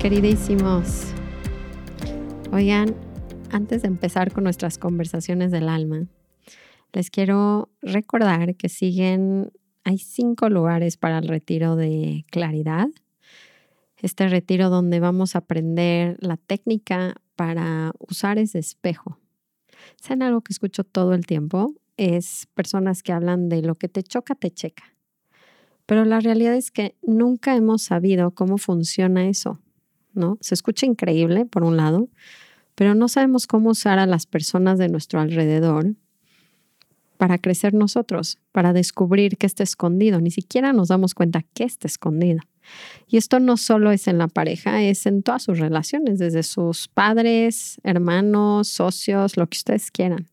queridísimos? Oigan, antes de empezar con nuestras conversaciones del alma, les quiero recordar que siguen, hay cinco lugares para el retiro de claridad. Este retiro donde vamos a aprender la técnica para usar ese espejo. ¿Saben algo que escucho todo el tiempo? Es personas que hablan de lo que te choca, te checa. Pero la realidad es que nunca hemos sabido cómo funciona eso, ¿no? Se escucha increíble, por un lado, pero no sabemos cómo usar a las personas de nuestro alrededor para crecer nosotros, para descubrir qué está escondido. Ni siquiera nos damos cuenta que está escondido. Y esto no solo es en la pareja, es en todas sus relaciones, desde sus padres, hermanos, socios, lo que ustedes quieran.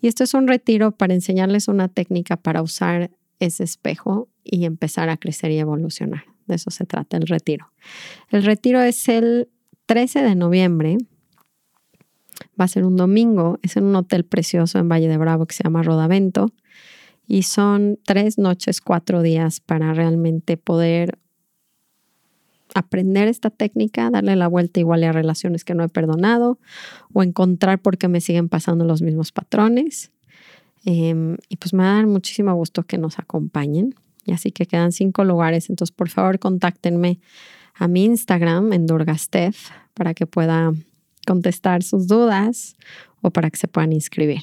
Y esto es un retiro para enseñarles una técnica para usar ese espejo y empezar a crecer y evolucionar. De eso se trata el retiro. El retiro es el 13 de noviembre Va a ser un domingo, es en un hotel precioso en Valle de Bravo que se llama Rodavento y son tres noches, cuatro días para realmente poder aprender esta técnica, darle la vuelta igual a relaciones que no he perdonado o encontrar por qué me siguen pasando los mismos patrones. Em, y pues me va a dar muchísimo gusto que nos acompañen. Y así que quedan cinco lugares, entonces por favor contáctenme a mi Instagram en Durgastef para que pueda contestar sus dudas o para que se puedan inscribir.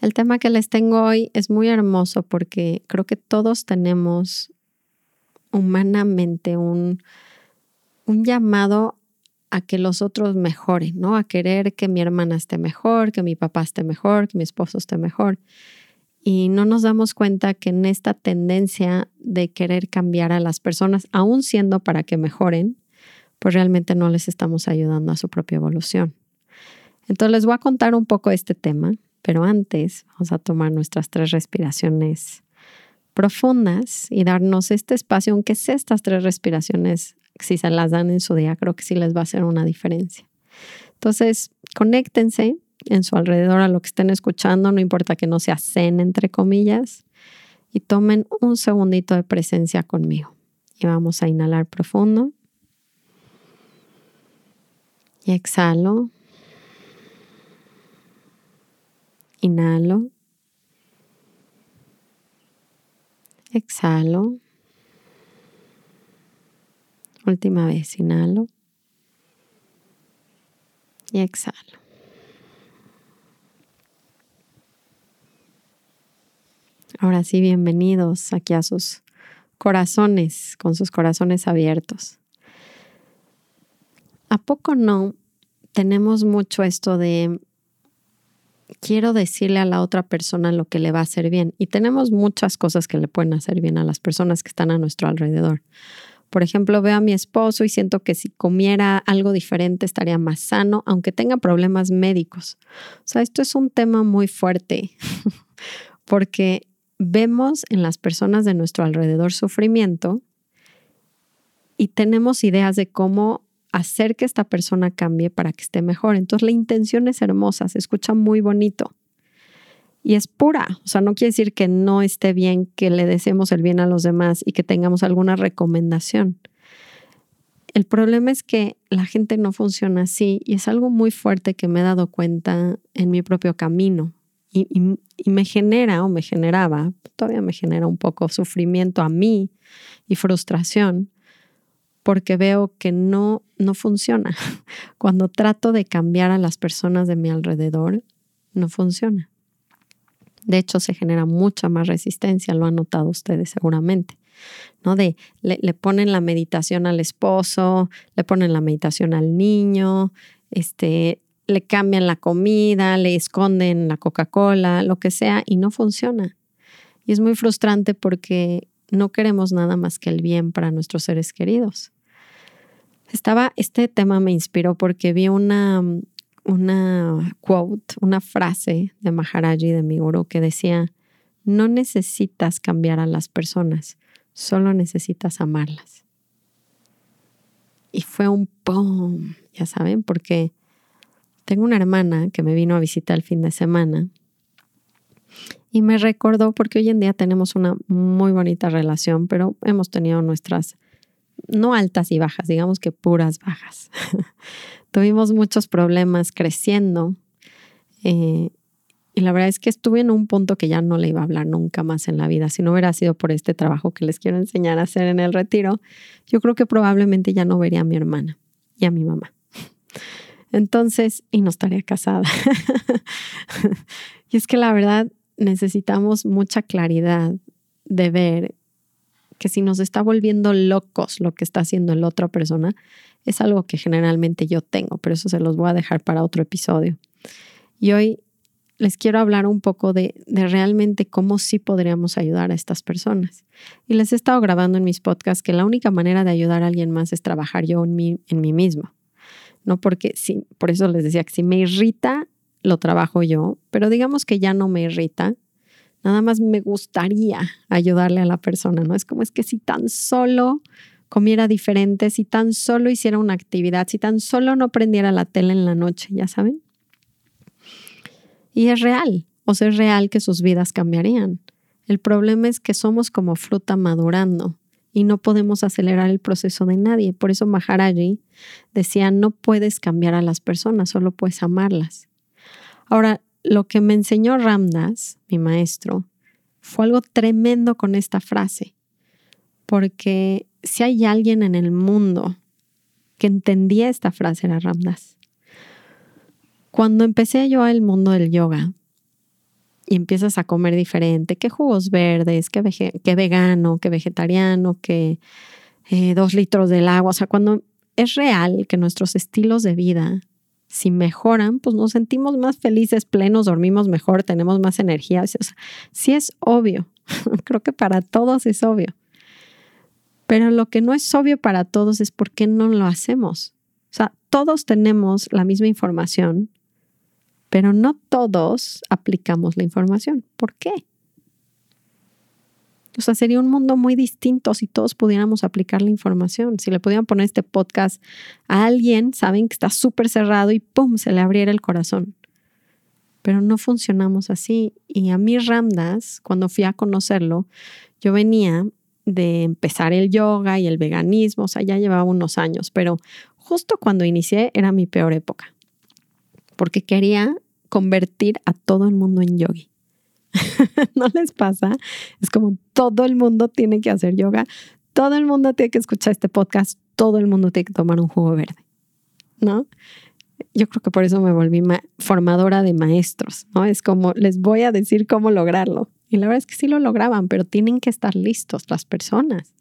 El tema que les tengo hoy es muy hermoso porque creo que todos tenemos humanamente un, un llamado a que los otros mejoren, ¿no? A querer que mi hermana esté mejor, que mi papá esté mejor, que mi esposo esté mejor. Y no nos damos cuenta que en esta tendencia de querer cambiar a las personas, aún siendo para que mejoren, pues realmente no les estamos ayudando a su propia evolución. Entonces les voy a contar un poco este tema, pero antes vamos a tomar nuestras tres respiraciones profundas y darnos este espacio, aunque sea estas tres respiraciones, si se las dan en su día, creo que sí les va a hacer una diferencia. Entonces, conéctense en su alrededor a lo que estén escuchando, no importa que no sea zen, entre comillas, y tomen un segundito de presencia conmigo. Y vamos a inhalar profundo. Y exhalo. Inhalo. Exhalo. Última vez, inhalo. Y exhalo. Ahora sí, bienvenidos aquí a sus corazones, con sus corazones abiertos. ¿A poco no tenemos mucho esto de quiero decirle a la otra persona lo que le va a hacer bien? Y tenemos muchas cosas que le pueden hacer bien a las personas que están a nuestro alrededor. Por ejemplo, veo a mi esposo y siento que si comiera algo diferente estaría más sano, aunque tenga problemas médicos. O sea, esto es un tema muy fuerte porque vemos en las personas de nuestro alrededor sufrimiento y tenemos ideas de cómo hacer que esta persona cambie para que esté mejor. Entonces la intención es hermosa, se escucha muy bonito y es pura. O sea, no quiere decir que no esté bien que le deseemos el bien a los demás y que tengamos alguna recomendación. El problema es que la gente no funciona así y es algo muy fuerte que me he dado cuenta en mi propio camino y, me genera o me generaba, todavía me genera un poco sufrimiento a mí y frustración porque veo que no, no funciona. Cuando trato de cambiar a las personas de mi alrededor, no funciona. De hecho, se genera mucha más resistencia, lo han notado ustedes seguramente. ¿no? De le, le, ponen la meditación al esposo, le ponen la meditación al niño, este, le cambian la comida, le esconden la Coca-Cola, lo que sea, y no funciona. Y es muy frustrante porque no queremos nada más que el bien para nuestros seres queridos. Estaba, este tema me inspiró porque vi una, una quote, una frase de Maharaji, de mi guru, que decía, no necesitas cambiar a las personas, Solo necesitas amarlas. Y fue un ¡pum! Ya saben, porque tengo una hermana que me vino a visitar el fin de semana y me recordó porque hoy en día tenemos una muy bonita relación, pero hemos tenido nuestras, no altas y bajas, digamos que puras bajas. Tuvimos muchos problemas creciendo eh, y la verdad es que estuve en un punto que ya no le iba a hablar nunca más en la vida. Si no hubiera sido por este trabajo que les quiero enseñar a hacer en el retiro, yo creo que probablemente ya no vería a mi hermana y a mi mamá. Entonces, y no estaría casada. y es que la verdad necesitamos mucha claridad de ver que si nos está volviendo locos lo que está haciendo la otra persona, es algo que generalmente yo tengo, pero eso se los voy a dejar para otro episodio. Y hoy les quiero hablar un poco de, realmente cómo sí podríamos ayudar a estas personas. Y les he estado grabando en mis podcasts que la única manera de ayudar a alguien más es trabajar yo en mí, en mí mismo. No porque sí, por eso les decía que si me irrita, lo trabajo yo, pero digamos que ya no me irrita, nada más me gustaría ayudarle a la persona, ¿no? Es como es que si tan solo comiera diferente, si tan solo hiciera una actividad, si tan solo no prendiera la tele en la noche, ya saben. Y es real, o sea, es real que sus vidas cambiarían. El problema es que somos como fruta madurando y no podemos acelerar el proceso de nadie. Por eso Maharaji decía, no puedes cambiar a las personas, solo puedes amarlas. Ahora, lo que me enseñó Ramdas, mi maestro, fue algo tremendo con esta frase, porque si hay alguien en el mundo que entendía esta frase era Ramdas. Cuando empecé yo al mundo del yoga y empiezas a comer diferente, qué jugos verdes, qué, vegano, qué vegetariano, qué eh, dos litros del agua, o sea, cuando es real que nuestros estilos de vida, si mejoran, pues nos sentimos más felices, plenos, dormimos mejor, tenemos más energía. O sea, sí es obvio, creo que para todos es obvio. Pero lo que no es obvio para todos es por qué no lo hacemos. O sea, todos tenemos la misma información, pero no todos aplicamos la información. ¿Por qué? O sea, sería un mundo muy distinto si todos pudiéramos aplicar la información. Si le pudieran poner este podcast a alguien, saben que está súper cerrado y ¡pum! se le abriera el corazón. Pero no funcionamos así. Y a mí Ramdas, cuando fui a conocerlo, yo venía de empezar el yoga y el veganismo, o sea, ya llevaba unos años, pero justo cuando inicié era mi peor época porque quería convertir a todo el mundo en yogi. ¿No les pasa? Es como todo el mundo tiene que hacer yoga, todo el mundo tiene que escuchar este podcast, todo el mundo tiene que tomar un jugo verde, ¿no? Yo creo que por eso me volví formadora de maestros, ¿no? Es como les voy a decir cómo lograrlo. Y la verdad es que sí lo lograban, pero tienen que estar listos las personas.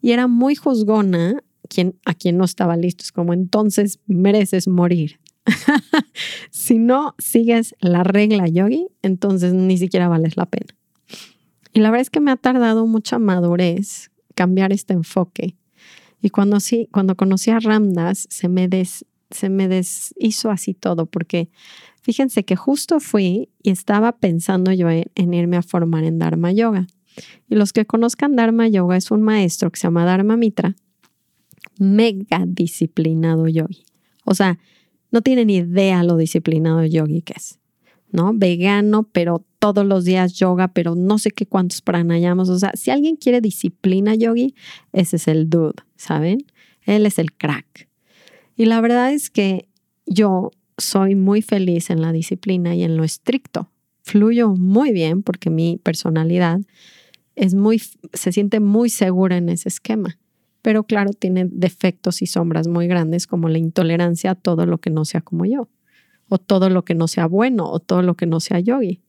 Y era muy juzgona quien, a quien no estaba listo. Es como entonces mereces morir. si no sigues la regla yogi, entonces ni siquiera vales la pena. Y la verdad es que me ha tardado mucha madurez cambiar este enfoque. Y cuando sí, cuando conocí a Ramdas, se me, se me deshizo así todo, porque fíjense que justo fui y estaba pensando yo en irme a formar en Dharma Yoga. Y los que conozcan Dharma Yoga es un maestro que se llama Dharma Mitra, mega disciplinado yogi. O sea, no tienen idea lo disciplinado yogi que es, ¿no? Vegano, pero todos los días yoga, pero no sé qué cuántos pranayamos. O sea, si alguien quiere disciplina yogi, ese es el dude, ¿saben? Él es el crack. Y la verdad es que yo soy muy feliz en la disciplina y en lo estricto. Fluyo muy bien porque mi personalidad es muy, se siente muy segura en ese esquema pero claro, tiene defectos y sombras muy grandes como la intolerancia a todo lo que no sea como yo, o todo lo que no sea bueno, o todo lo que no sea yogi.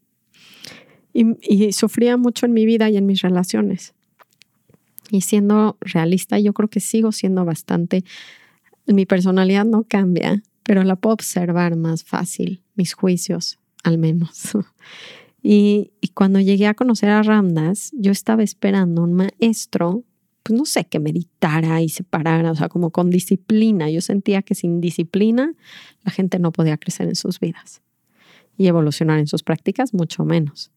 Y, sufría mucho en mi vida y en mis relaciones. Y siendo realista, yo creo que sigo siendo bastante, mi personalidad no cambia, pero la puedo observar más fácil, mis juicios al menos. Y, y, cuando llegué a conocer a Ramdas, yo estaba esperando un maestro pues no sé, que meditara y se parara, o sea, como con disciplina. Yo sentía que sin disciplina la gente no podía crecer en sus vidas y evolucionar en sus prácticas, mucho menos.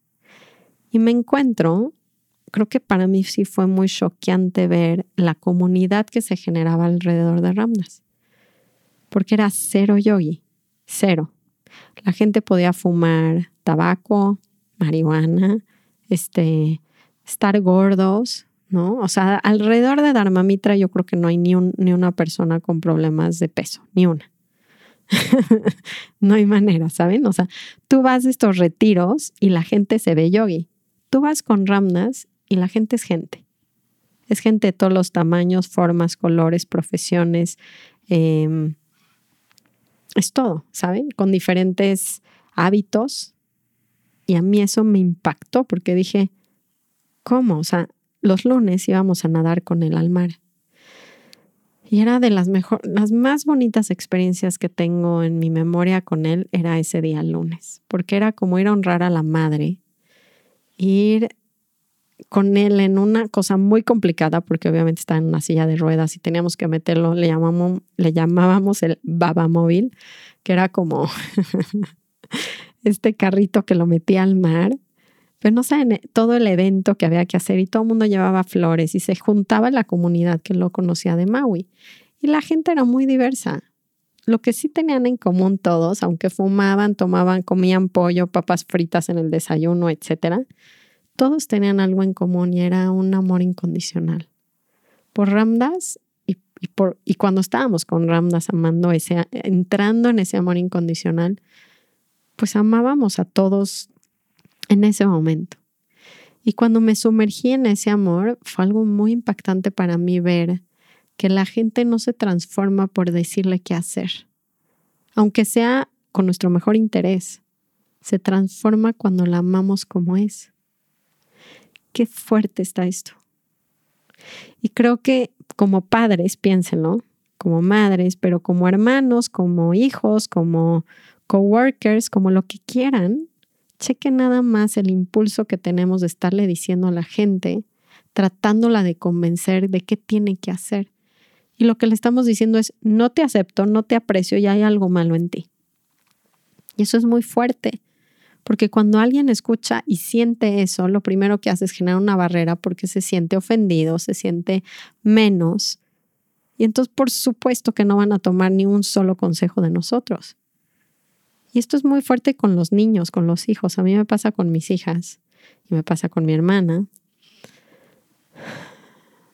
Y me encuentro creo que para mí sí fue muy choqueante ver la comunidad que se generaba alrededor de Ramdas. Porque era cero yogi, cero. La gente podía fumar tabaco, marihuana, este, estar gordos, ¿no? O sea, alrededor de Dharmamitra yo creo que no hay ni, ni una persona con problemas de peso, ni una. no hay manera, ¿saben? O sea, tú vas a estos retiros y la gente se ve yogi. Tú vas con Ramnas y la gente es gente. Es gente de todos los tamaños, formas, colores, profesiones. Em, es todo, ¿saben? Con diferentes hábitos. Y a mí eso me impactó porque dije, ¿cómo? O sea, los lunes íbamos a nadar con él al mar. Y era de las mejor, las más bonitas experiencias que tengo en mi memoria con él era ese día lunes, porque era como ir a honrar a la madre, ir con él en una cosa muy complicada, porque obviamente está en una silla de ruedas y teníamos que meterlo, le, llamamos, le llamábamos el babamóvil, que era como este carrito que lo metía al mar pero no saben todo el evento que había que hacer y todo el mundo llevaba flores y se juntaba la comunidad que lo conocía de Maui. Y la gente era muy diversa. Lo que sí tenían en común todos, aunque fumaban, tomaban, comían pollo, papas fritas en el desayuno, etcétera, todos tenían algo en común y era un amor incondicional. Por Ramdas y, por, y cuando estábamos con Ramdas amando ese, entrando en ese amor incondicional, pues amábamos a todos en ese momento. Y cuando me sumergí en ese amor, fue algo muy impactante para mí ver que la gente no se transforma por decirle qué hacer, aunque sea con nuestro mejor interés, se transforma cuando la amamos como es. Qué fuerte está esto. Y creo que como padres, piénsenlo, como madres, pero como hermanos, como hijos, como coworkers, como lo que quieran, cheque nada más el impulso que tenemos de estarle diciendo a la gente, tratándola de convencer de qué tiene que hacer. Y lo que le estamos diciendo es, no te acepto, no te aprecio y hay algo malo en ti. Y eso es muy fuerte, porque cuando alguien escucha y siente eso, lo primero que hace es generar una barrera porque se siente ofendido, se siente menos. Y entonces, por supuesto que no van a tomar ni un solo consejo de nosotros. Y esto es muy fuerte con los niños, con los hijos. A mí me pasa con mis hijas y me pasa con mi hermana.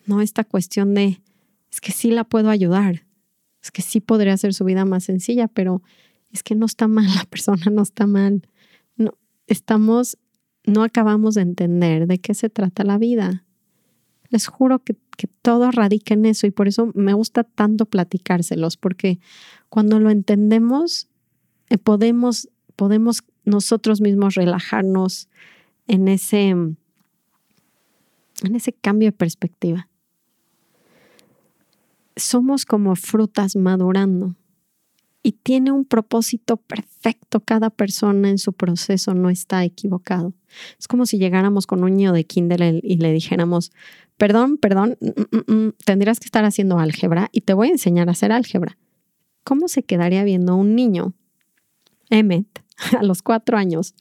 No, esta cuestión de, es que sí la puedo ayudar, es que sí podría hacer su vida más sencilla, pero es que no está mal, la persona no está mal. No, estamos, no acabamos de entender de qué se trata la vida. Les juro que, que todo radica en eso y por eso me gusta tanto platicárselos, porque cuando lo entendemos, podemos, podemos nosotros mismos relajarnos en ese, en ese cambio de perspectiva. Somos como frutas madurando y tiene un propósito perfecto. Cada persona en su proceso no está equivocado. Es como si llegáramos con un niño de kinder y le dijéramos, perdón, perdón, mm, mm, mm, tendrías que estar haciendo álgebra y te voy a enseñar a hacer álgebra. ¿Cómo se quedaría viendo un niño Emmet, a los cuatro años,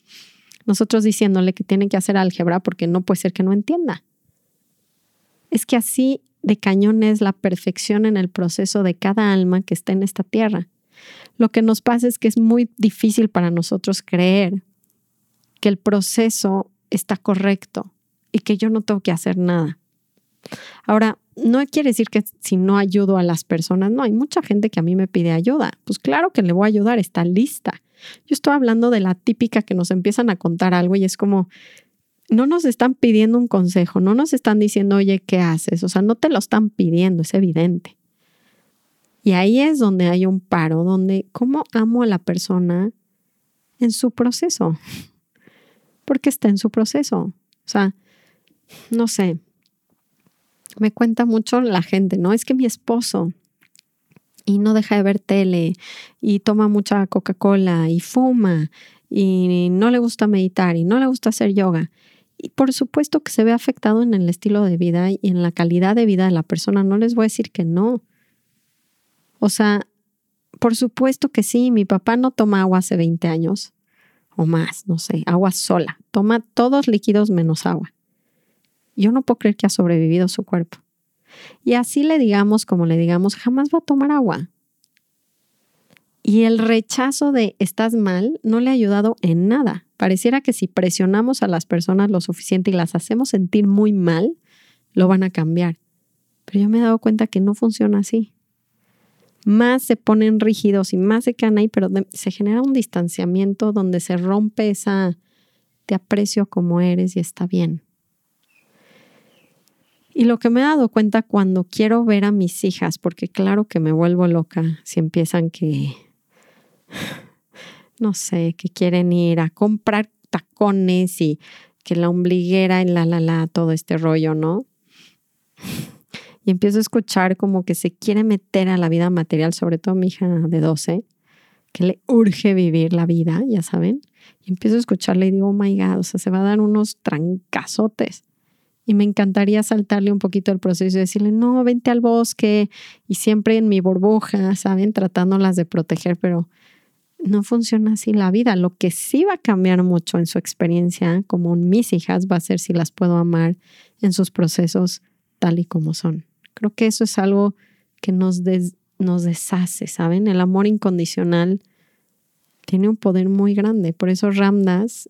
nosotros diciéndole que tiene que hacer álgebra porque no puede ser que no entienda. Es que así de cañón es la perfección en el proceso de cada alma que está en esta tierra. Lo que nos pasa es que es muy difícil para nosotros creer que el proceso está correcto y que yo no tengo que hacer nada. Ahora, no quiere decir que si no ayudo a las personas, no, hay mucha gente que a mí me pide ayuda. Pues claro que le voy a ayudar, está lista. Yo estoy hablando de la típica que nos empiezan a contar algo y es como, no nos están pidiendo un consejo, no nos están diciendo, oye, ¿qué haces? O sea, no te lo están pidiendo, es evidente. Y ahí es donde hay un paro, donde, ¿cómo amo a la persona en su proceso? Porque está en su proceso. O sea, no sé, me cuenta mucho la gente, ¿no? Es que mi esposo y no deja de ver tele y toma mucha Coca-Cola y fuma y no le gusta meditar y no le gusta hacer yoga. Y por supuesto que se ve afectado en el estilo de vida y en la calidad de vida de la persona. No les voy a decir que no. O sea, por supuesto que sí, mi papá no toma agua hace 20 años o más, no sé, agua sola. Toma todos líquidos menos agua. Yo no puedo creer que ha sobrevivido su cuerpo. Y así le digamos como le digamos, jamás va a tomar agua. Y el rechazo de estás mal no le ha ayudado en nada. Pareciera que si presionamos a las personas lo suficiente y las hacemos sentir muy mal, lo van a cambiar. Pero yo me he dado cuenta que no funciona así. Más se ponen rígidos y más se quedan ahí, pero se genera un distanciamiento donde se rompe esa te aprecio como eres y está bien. Y lo que me he dado cuenta cuando quiero ver a mis hijas, porque claro que me vuelvo loca si empiezan que no sé, que quieren ir a comprar tacones y que la ombliguera y la la la, todo este rollo, ¿no? Y empiezo a escuchar como que se quiere meter a la vida material, sobre todo mi hija de 12, que le urge vivir la vida, ya saben. Y empiezo a escucharle y digo, oh my God, o sea, se va a dar unos trancazotes. Y me encantaría saltarle un poquito el proceso y decirle, no, vente al bosque y siempre en mi burbuja, ¿saben? Tratándolas de proteger, pero no funciona así la vida. Lo que sí va a cambiar mucho en su experiencia, como mis hijas, va a ser si las puedo amar en sus procesos tal y como son. Creo que eso es algo que nos, nos deshace, ¿saben? El amor incondicional tiene un poder muy grande. Por eso Ramdas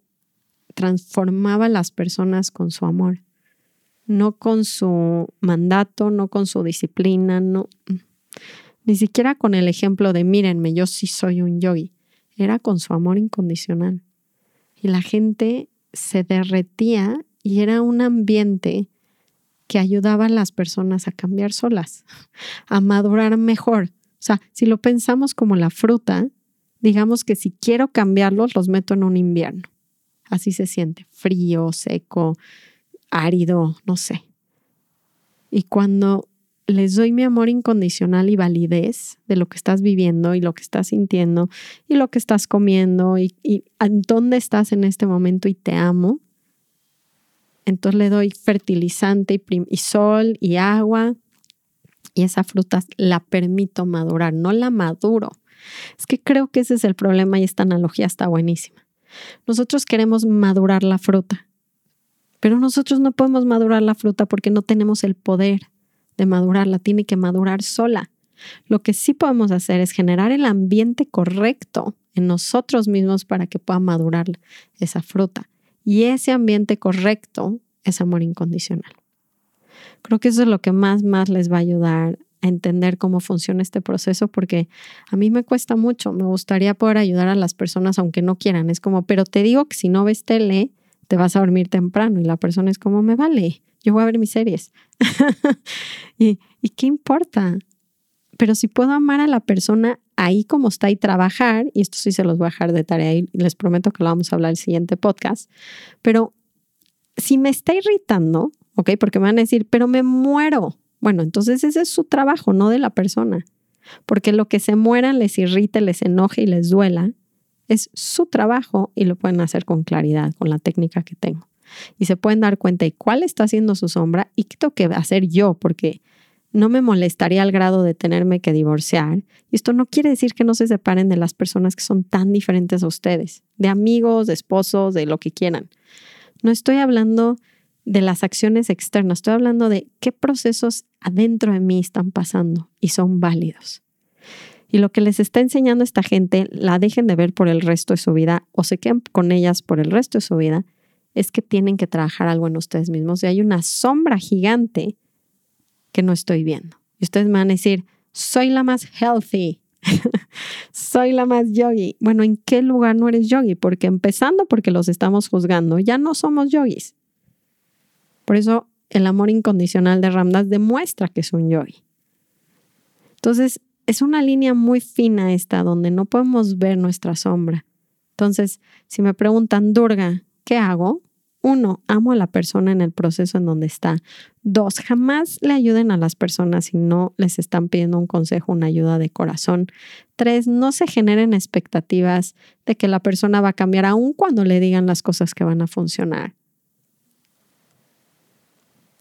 transformaba a las personas con su amor, no con su mandato, no con su disciplina, no, ni siquiera con el ejemplo de mírenme, yo sí soy un yogi era con su amor incondicional. Y la gente se derretía y era un ambiente que ayudaba a las personas a cambiar solas, a madurar mejor. O sea, si lo pensamos como la fruta, digamos que si quiero cambiarlos, los meto en un invierno. Así se siente, frío, seco, árido, no sé. Y cuando les doy mi amor incondicional y validez de lo que estás viviendo y lo que estás sintiendo y lo que estás comiendo y, dónde estás en este momento y te amo. Entonces le doy fertilizante y sol y agua y esa fruta la permito madurar, no la maduro. Es que creo que ese es el problema y esta analogía está buenísima. Nosotros queremos madurar la fruta, pero nosotros no podemos madurar la fruta porque no tenemos el poder de madurarla, tiene que madurar sola. Lo que sí podemos hacer es generar el ambiente correcto en nosotros mismos para que pueda madurar esa fruta. Y ese ambiente correcto es amor incondicional. Creo que eso es lo que más, más les va a ayudar a entender cómo funciona este proceso, porque a mí me cuesta mucho. Me gustaría poder ayudar a las personas aunque no quieran. Es como, pero te digo que si no ves tele, te vas a dormir temprano. Y la persona es como, me vale yo voy a ver mis series. ¿Y, ¿Y qué importa? Pero si puedo amar a la persona ahí como está y trabajar, y esto sí se los voy a dejar de tarea y les prometo que lo vamos a hablar el siguiente podcast, pero si me está irritando, ¿ok? Porque me van a decir, pero me muero. Bueno, entonces ese es su trabajo, no de la persona. Porque lo que se mueran les irrite, les enoje y les duela, es su trabajo y lo pueden hacer con claridad, con la técnica que tengo y se pueden dar cuenta de cuál está haciendo su sombra y qué tengo que hacer yo, porque no me molestaría al grado de tenerme que divorciar. Y esto no quiere decir que no se separen de las personas que son tan diferentes a ustedes, de amigos, de esposos, de lo que quieran. No estoy hablando de las acciones externas, estoy hablando de qué procesos adentro de mí están pasando y son válidos. Y lo que les está enseñando esta gente, la dejen de ver por el resto de su vida o se queden con ellas por el resto de su vida, es que tienen que trabajar algo en ustedes mismos y hay una sombra gigante que no estoy viendo. Y ustedes me van a decir, soy la más healthy, soy la más yogi. Bueno, ¿en qué lugar no eres yogi? Porque empezando porque los estamos juzgando, ya no somos yogis. Por eso el amor incondicional de Ramdas demuestra que es un yogi. Entonces, es una línea muy fina esta donde no podemos ver nuestra sombra. Entonces, si me preguntan, Durga, ¿qué hago? Uno, amo a la persona en el proceso en donde está. Dos, jamás le ayuden a las personas si no les están pidiendo un consejo, una ayuda de corazón. Tres, no se generen expectativas de que la persona va a cambiar aun cuando le digan las cosas que van a funcionar.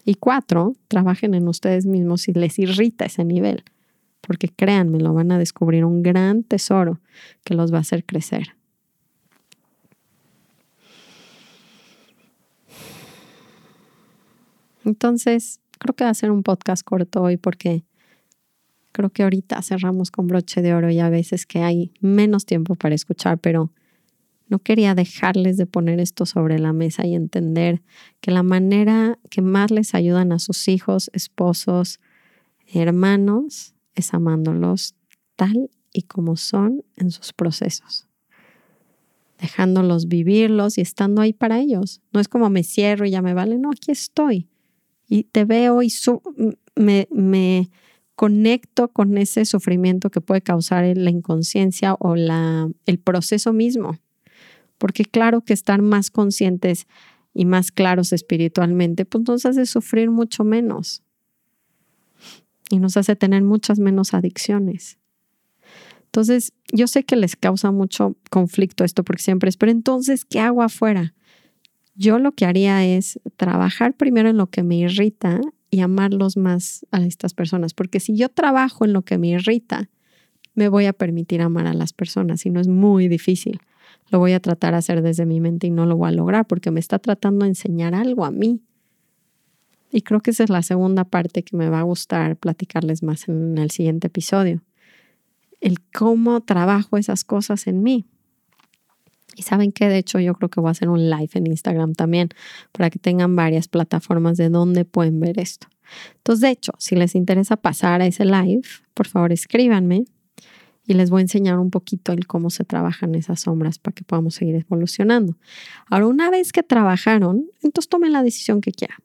Y cuatro, trabajen en ustedes mismos si les irrita ese nivel, porque créanme, lo van a descubrir un gran tesoro que los va a hacer crecer. Entonces, creo que va a ser un podcast corto hoy porque creo que ahorita cerramos con broche de oro y a veces que hay menos tiempo para escuchar, pero no quería dejarles de poner esto sobre la mesa y entender que la manera que más les ayudan a sus hijos, esposos, hermanos, es amándolos tal y como son en sus procesos dejándolos vivirlos y estando ahí para ellos. No es como me cierro y ya me vale, no, aquí estoy. Y te veo y me, conecto con ese sufrimiento que puede causar la inconsciencia o la, el proceso mismo. Porque claro que estar más conscientes y más claros espiritualmente, pues nos hace sufrir mucho menos. Y nos hace tener muchas menos adicciones. Entonces, yo sé que les causa mucho conflicto esto porque siempre es, pero entonces, ¿qué hago afuera? Yo lo que haría es trabajar primero en lo que me irrita y amarlos más a estas personas, porque si yo trabajo en lo que me irrita, me voy a permitir amar a las personas y no es muy difícil. Lo voy a tratar de hacer desde mi mente y no lo voy a lograr porque me está tratando de enseñar algo a mí. Y creo que esa es la segunda parte que me va a gustar platicarles más en el siguiente episodio el cómo trabajo esas cosas en mí. Y saben que de hecho yo creo que voy a hacer un live en Instagram también para que tengan varias plataformas de donde pueden ver esto. Entonces, de hecho, si les interesa pasar a ese live, por favor escríbanme y les voy a enseñar un poquito el cómo se trabajan esas sombras para que podamos seguir evolucionando. Ahora, una vez que trabajaron, entonces tomen la decisión que quieran.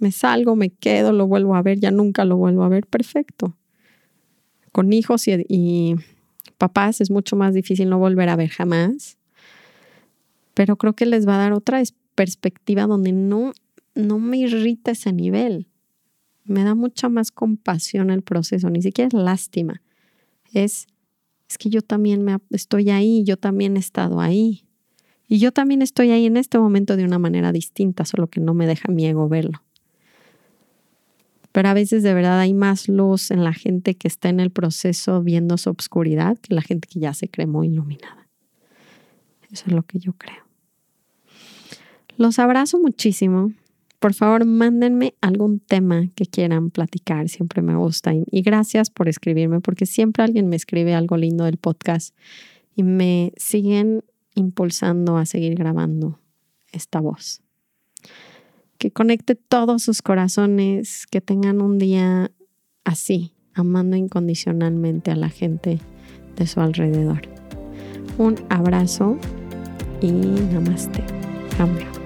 Me salgo, me quedo, lo vuelvo a ver, ya nunca lo vuelvo a ver, perfecto con hijos y, papás es mucho más difícil no volver a ver jamás, pero creo que les va a dar otra perspectiva donde no, no me irrita ese nivel. Me da mucha más compasión el proceso, ni siquiera es lástima. Es, es que yo también me, estoy ahí, yo también he estado ahí. Y yo también estoy ahí en este momento de una manera distinta, solo que no me deja mi ego verlo pero a veces de verdad hay más luz en la gente que está en el proceso viendo su obscuridad que la gente que ya se cree iluminada. Eso es lo que yo creo. Los abrazo muchísimo. Por favor, mándenme algún tema que quieran platicar. Siempre me gusta. Y gracias por escribirme, porque siempre alguien me escribe algo lindo del podcast y me siguen impulsando a seguir grabando esta voz que conecte todos sus corazones, que tengan un día así, amando incondicionalmente a la gente de su alrededor. Un abrazo y namaste. Cambio.